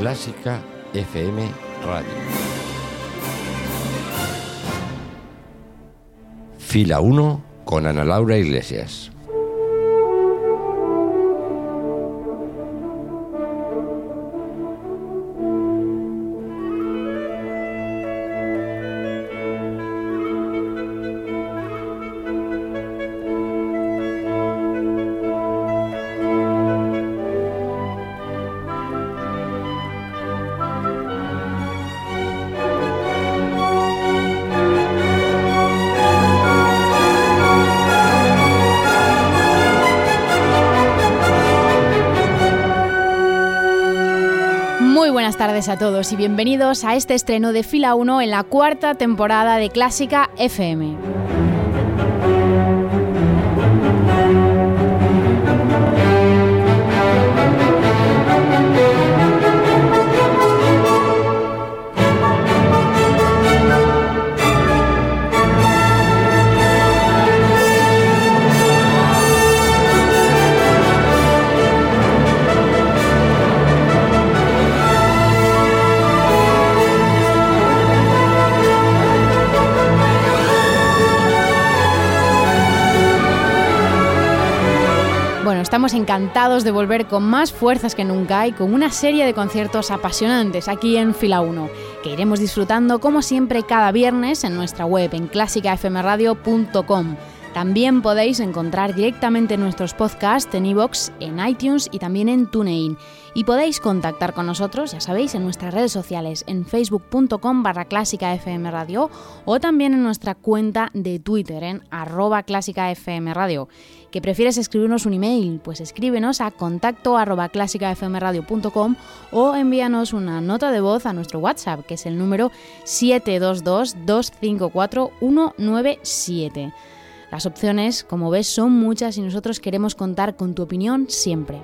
Clásica FM Radio. Fila 1 con Ana Laura Iglesias. Todos y bienvenidos a este estreno de Fila 1 en la cuarta temporada de Clásica FM. Estamos encantados de volver con más fuerzas que nunca y con una serie de conciertos apasionantes aquí en Fila 1, que iremos disfrutando como siempre cada viernes en nuestra web en clásicafmradio.com. También podéis encontrar directamente nuestros podcasts en iVoox, en iTunes y también en TuneIn. Y podéis contactar con nosotros, ya sabéis, en nuestras redes sociales, en facebook.com barra clásicafmradio o también en nuestra cuenta de Twitter, en arroba clásicafmradio. ¿Que prefieres escribirnos un email? Pues escríbenos a contacto arroba clásicafmradio.com o envíanos una nota de voz a nuestro WhatsApp, que es el número 722-254-197. Las opciones, como ves, son muchas y nosotros queremos contar con tu opinión siempre.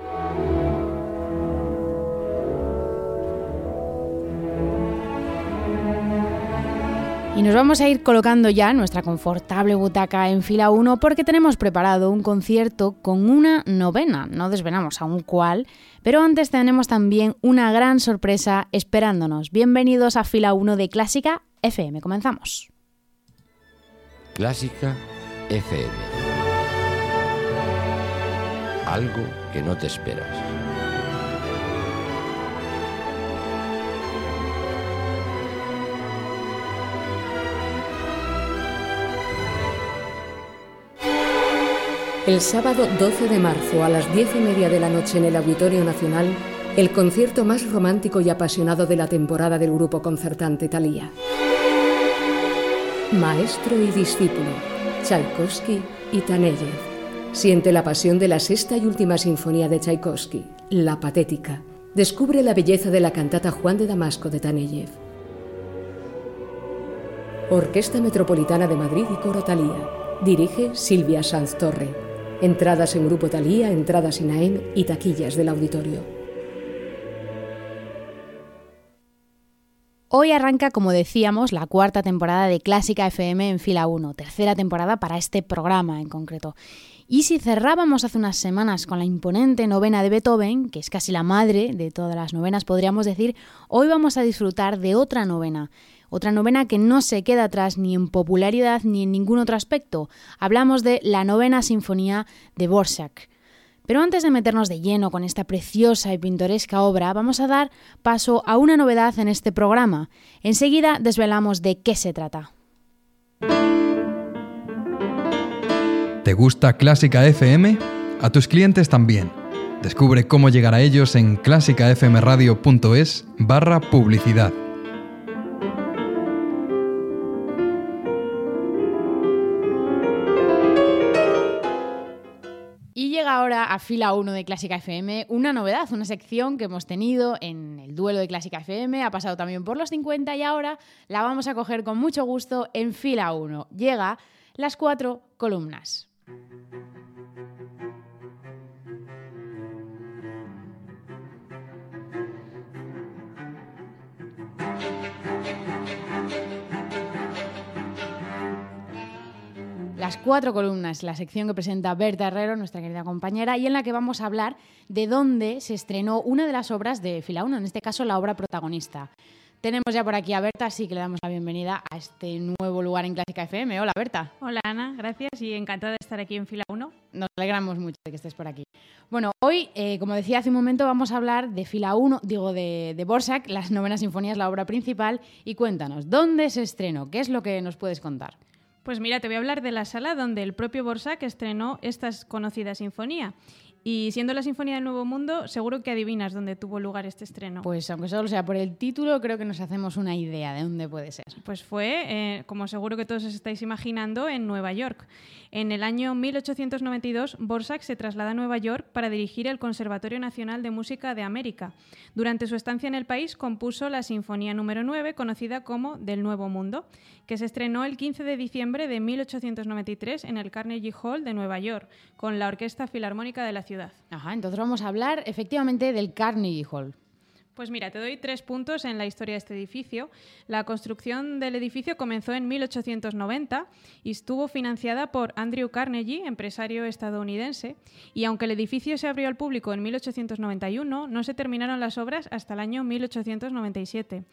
Y nos vamos a ir colocando ya nuestra confortable butaca en fila 1 porque tenemos preparado un concierto con una novena, no desvelamos aún cuál, pero antes tenemos también una gran sorpresa esperándonos. Bienvenidos a fila 1 de Clásica FM, comenzamos. Clásica FM. Algo que no te esperas. El sábado 12 de marzo a las 10 y media de la noche en el Auditorio Nacional, el concierto más romántico y apasionado de la temporada del grupo concertante Thalía. Maestro y discípulo, Tchaikovsky y Taneyev. Siente la pasión de la sexta y última sinfonía de Tchaikovsky, La Patética. Descubre la belleza de la cantata Juan de Damasco de Taneyev. Orquesta Metropolitana de Madrid y Coro Thalía. Dirige Silvia Sanz Torre. Entradas en Grupo Talía, entradas INAEM y taquillas del auditorio. Hoy arranca, como decíamos, la cuarta temporada de Clásica FM en fila 1, tercera temporada para este programa en concreto. Y si cerrábamos hace unas semanas con la imponente novena de Beethoven, que es casi la madre de todas las novenas, podríamos decir, hoy vamos a disfrutar de otra novena. Otra novena que no se queda atrás ni en popularidad ni en ningún otro aspecto. Hablamos de la novena sinfonía de Borsak. Pero antes de meternos de lleno con esta preciosa y pintoresca obra, vamos a dar paso a una novedad en este programa. Enseguida desvelamos de qué se trata. ¿Te gusta Clásica FM? A tus clientes también. Descubre cómo llegar a ellos en clásicafmradio.es barra publicidad. A fila 1 de Clásica FM una novedad, una sección que hemos tenido en el duelo de Clásica FM, ha pasado también por los 50 y ahora la vamos a coger con mucho gusto en fila 1. Llega las cuatro columnas. Las cuatro columnas, la sección que presenta Berta Herrero, nuestra querida compañera, y en la que vamos a hablar de dónde se estrenó una de las obras de Fila 1, en este caso la obra protagonista. Tenemos ya por aquí a Berta, así que le damos la bienvenida a este nuevo lugar en Clásica FM. Hola, Berta. Hola, Ana, gracias y encantada de estar aquí en Fila 1. Nos alegramos mucho de que estés por aquí. Bueno, hoy, eh, como decía hace un momento, vamos a hablar de Fila 1, digo, de, de Borsak, las novenas sinfonías, la obra principal. Y cuéntanos, ¿dónde se estrenó? ¿Qué es lo que nos puedes contar? Pues mira, te voy a hablar de la sala donde el propio Borsak estrenó esta conocida sinfonía. Y siendo la Sinfonía del Nuevo Mundo, seguro que adivinas dónde tuvo lugar este estreno. Pues aunque solo sea por el título, creo que nos hacemos una idea de dónde puede ser. Pues fue, eh, como seguro que todos os estáis imaginando, en Nueva York. En el año 1892, Borsak se traslada a Nueva York para dirigir el Conservatorio Nacional de Música de América. Durante su estancia en el país compuso la Sinfonía número 9, conocida como Del Nuevo Mundo, que se estrenó el 15 de diciembre de 1893 en el Carnegie Hall de Nueva York, con la Orquesta Filarmónica de la ciudad. Ajá, entonces vamos a hablar efectivamente del Carnegie Hall. Pues mira, te doy tres puntos en la historia de este edificio. La construcción del edificio comenzó en 1890 y estuvo financiada por Andrew Carnegie, empresario estadounidense. Y aunque el edificio se abrió al público en 1891, no se terminaron las obras hasta el año 1897.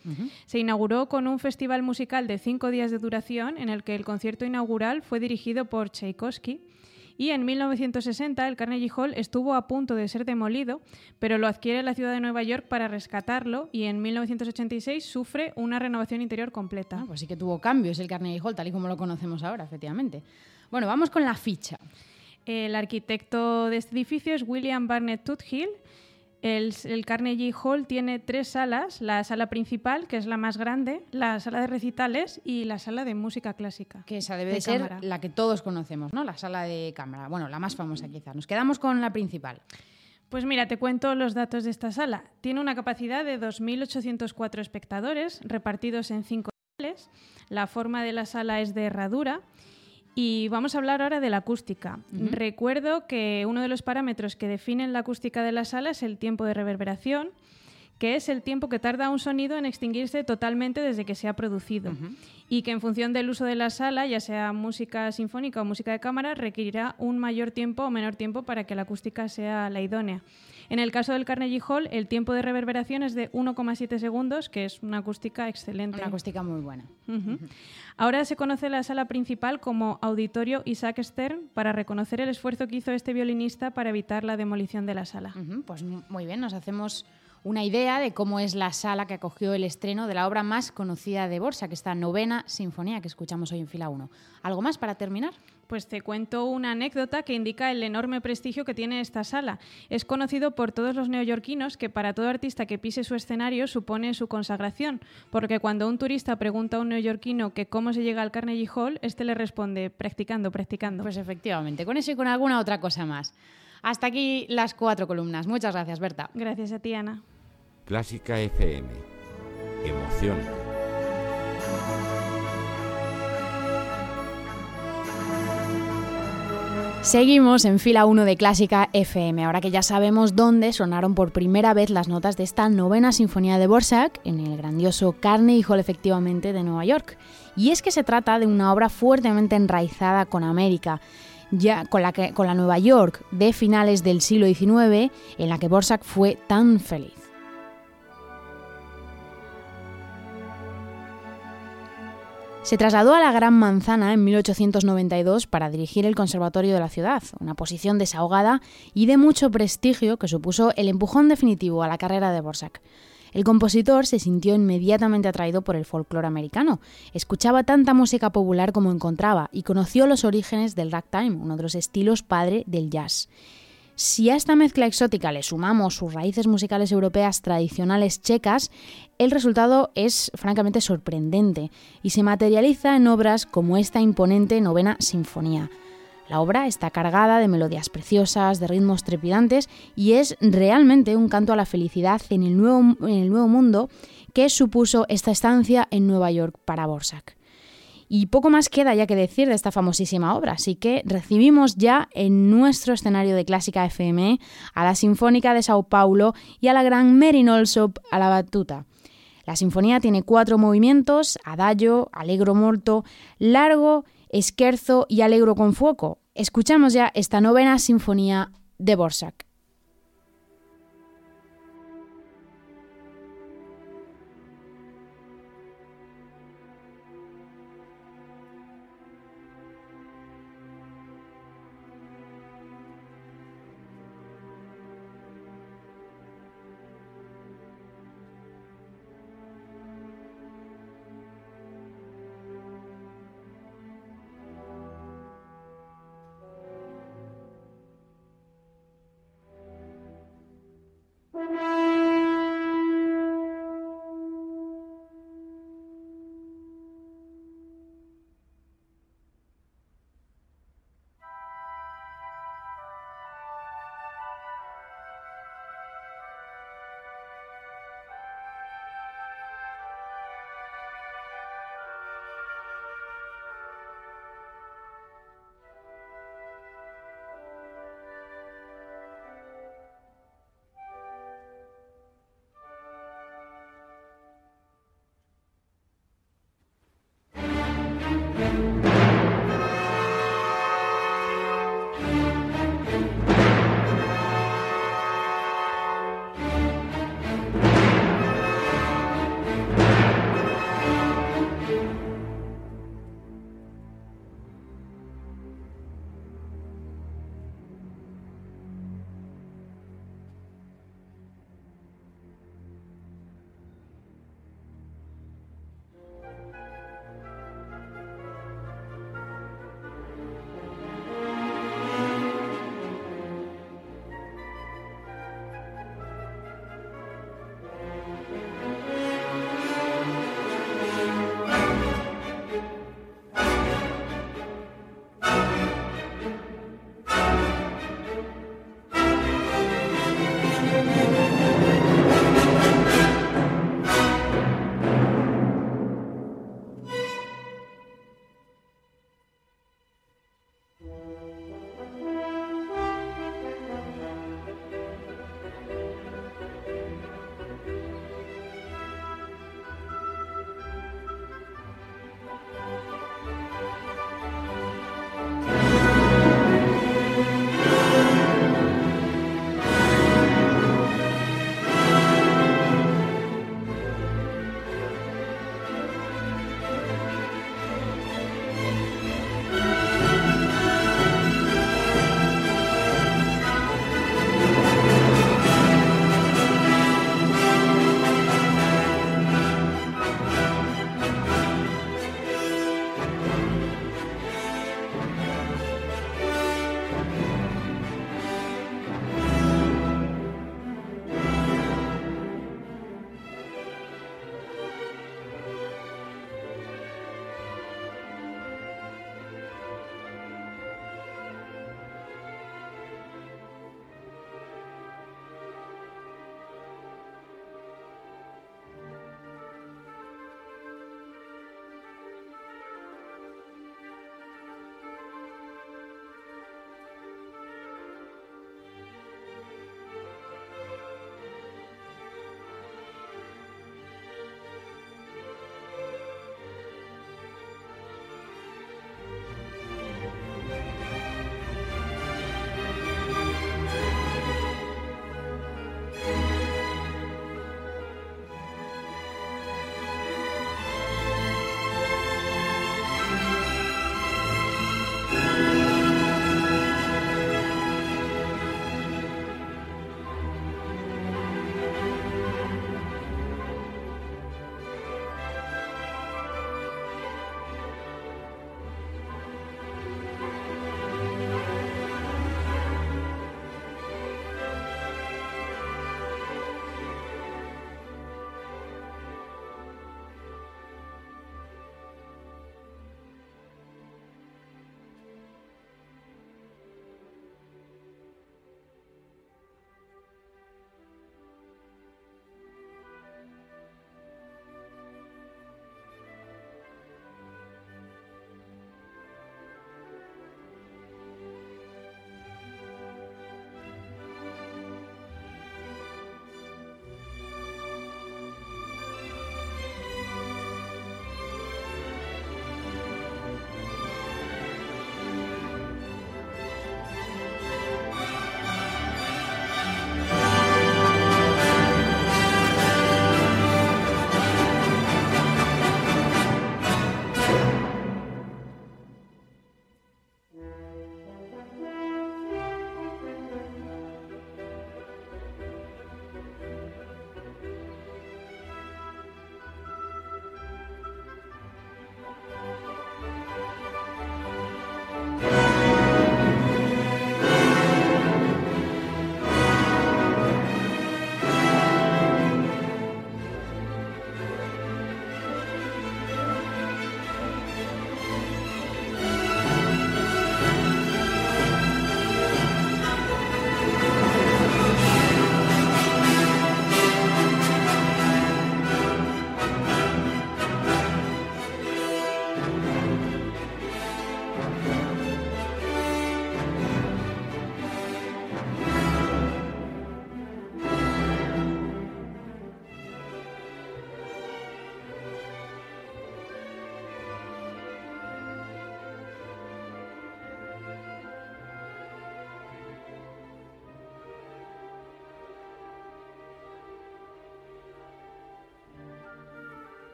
Se inauguró con un festival musical de cinco días de duración en el que el concierto inaugural fue dirigido por Tchaikovsky y en 1960 el Carnegie Hall estuvo a punto de ser demolido, pero lo adquiere la ciudad de Nueva York para rescatarlo y en 1986 sufre una renovación interior completa. Ah, pues sí que tuvo cambios el Carnegie Hall, tal y como lo conocemos ahora, efectivamente. Bueno, vamos con la ficha. El arquitecto de este edificio es William Barnett Tuthill el, Carnegie Hall tiene tres salas, la sala principal, que es la más grande, la sala de recitales y la sala de música clásica. Que esa debe de, ser la que todos conocemos, ¿no? La sala de cámara. Bueno, la más famosa quizá. Nos quedamos con la principal. Pues mira, te cuento los datos de esta sala. Tiene una capacidad de 2.804 espectadores repartidos en cinco salas. La forma de la sala es de herradura y vamos a hablar ahora de la acústica. Recuerdo que uno de los parámetros que definen la acústica de la sala es el tiempo de reverberación, que es el tiempo que tarda un sonido en extinguirse totalmente desde que se ha producido. Y que en función del uso de la sala, ya sea música sinfónica o música de cámara, requerirá un mayor tiempo o menor tiempo para que la acústica sea la idónea. En el caso del Carnegie Hall, el tiempo de reverberación es de 1,7 segundos, que es una acústica excelente. Una acústica muy buena. Ahora se conoce la sala principal como Auditorio Isaac Stern para reconocer el esfuerzo que hizo este violinista para evitar la demolición de la sala. Pues muy bien, nos hacemos una idea de cómo es la sala que acogió el estreno de la obra más conocida de Borsa, que esta novena sinfonía que escuchamos hoy en fila 1. ¿Algo más para terminar? Pues te cuento una anécdota que indica el enorme prestigio que tiene esta sala. Es conocido por todos los neoyorquinos que para todo artista que pise su escenario supone su consagración, porque cuando un turista pregunta a un neoyorquino que cómo se llega al Carnegie Hall, este le responde practicando, practicando. Pues efectivamente, con eso y con alguna otra cosa más. Hasta aquí las cuatro columnas. Muchas gracias, Berta. Gracias a ti, Ana. Clásica FM. Emoción. Seguimos en fila 1 de Clásica FM, ahora que ya sabemos dónde sonaron por primera vez las notas de esta novena sinfonía de Borsak en el grandioso Carnegie Hall efectivamente de Nueva York. Y es que se trata de una obra fuertemente enraizada con América, ya con la, con la Nueva York de finales del siglo XIX, en la que Borsak fue tan feliz. Se trasladó a la Gran Manzana en 1892 para dirigir el Conservatorio de la ciudad, una posición desahogada y de mucho prestigio que supuso el empujón definitivo a la carrera de Borsak. El compositor se sintió inmediatamente atraído por el folclore americano, escuchaba tanta música popular como encontraba y conoció los orígenes del ragtime, uno de los estilos padre del jazz. Si a esta mezcla exótica le sumamos sus raíces musicales europeas tradicionales checas, el resultado es francamente sorprendente y se materializa en obras como esta imponente novena sinfonía. La obra está cargada de melodías preciosas, de ritmos trepidantes y es realmente un canto a la felicidad en el nuevo, en el nuevo mundo que supuso esta estancia en Nueva York para Borsak. Y poco más queda ya que decir de esta famosísima obra, así que recibimos ya en nuestro escenario de Clásica FM a la Sinfónica de Sao Paulo y a la gran Merin Olsop a la batuta. La sinfonía tiene cuatro movimientos, adagio, allegro molto, largo Esquerzo y Alegro con Fuoco. Escuchamos ya esta novena sinfonía de Borsak.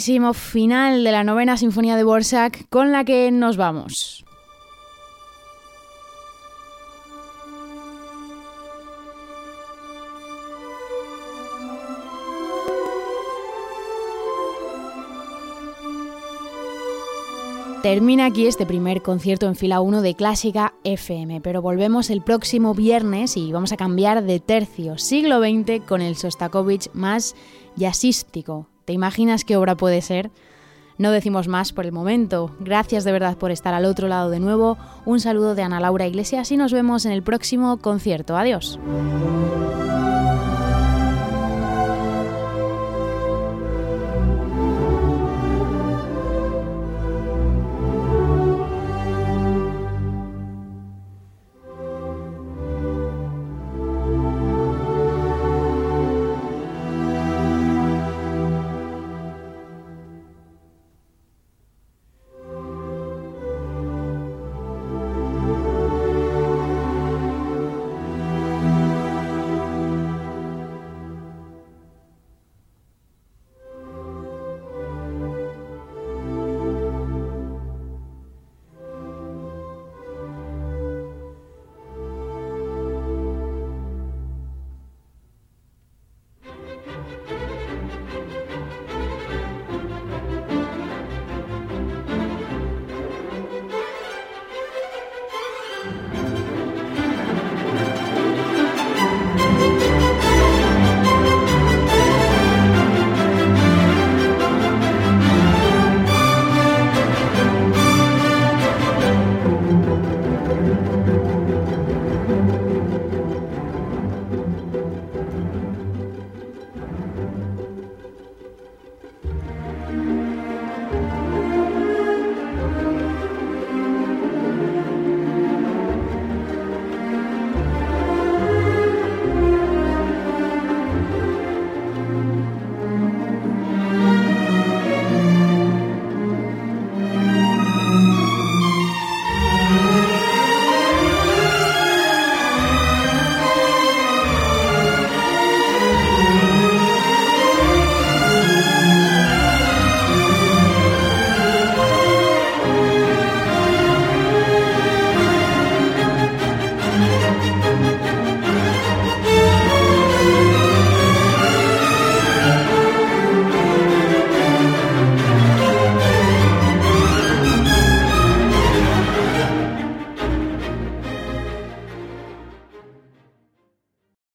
Final de la novena sinfonía de Borsak con la que nos vamos. Termina aquí este primer concierto en fila 1 de Clásica FM, pero volvemos el próximo viernes y vamos a cambiar de tercio, siglo XX, con el Sostakovich más jazzístico. ¿Te imaginas qué obra puede ser? No decimos más por el momento. Gracias de verdad por estar al otro lado de nuevo. Un saludo de Ana Laura Iglesias y nos vemos en el próximo concierto. Adiós.